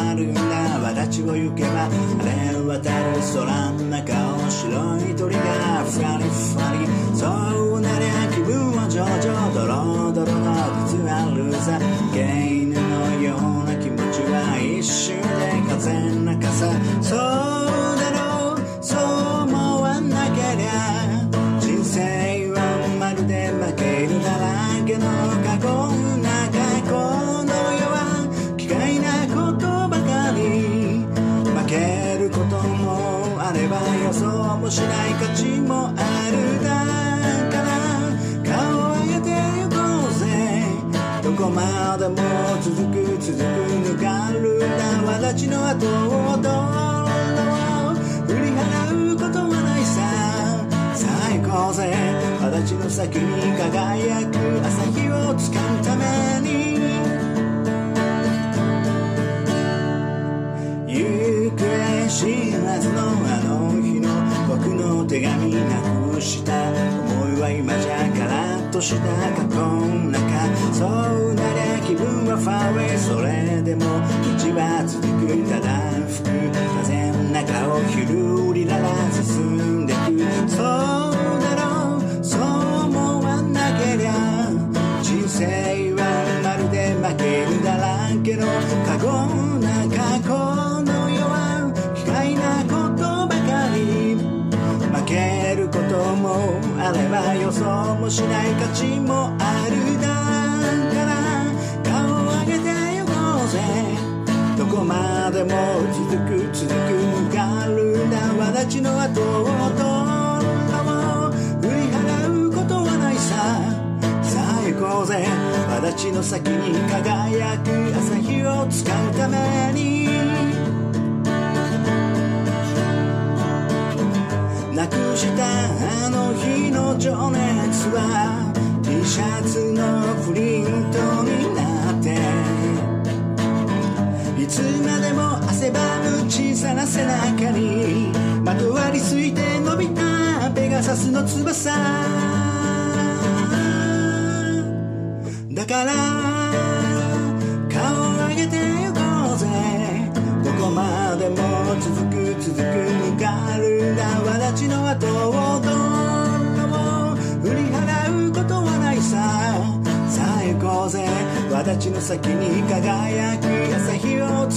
あるんだちを行けば晴れ渡る空の中を白い鳥がふわりふわりそうなりゃ気分は上々ドロドロの靴あるさ芸犬のような気持ちは一瞬で風の中さそうだろう。そう思わなけりゃ人生はまるで負けるだらけの過去もしない価値もあるだから。顔を上げてゆこうぜ。どこまでも続く続くぬかる。んだわだちの後をどんどん振り払うことはないさ。最高ぜ。わだちの先に輝く。手紙なくした思いは今じゃカラッとした過去の中そうなりゃ気分はファーウェイそれでも道は続くただ吹く風の中をひるりらら進んでく。そうだろうそう思わなけりゃ人生はまるで負けるだらけの。過去なれば予想もしない価値もあるだから顔を上げてゆこうぜどこまでも続く続くぬかるんだわだちの後をどう振り払うことはないささあ行こうぜ私の先に輝く朝日をつかむため日の情熱は T シャツのプリントになって。いつまでも汗ばむ小さな背中にまとわりついて伸びたペガサスの翼。だから顔を上げてゆこうぜ。どこまでも続く続くぬかるんだわだちの後をど形の先に輝く朝日を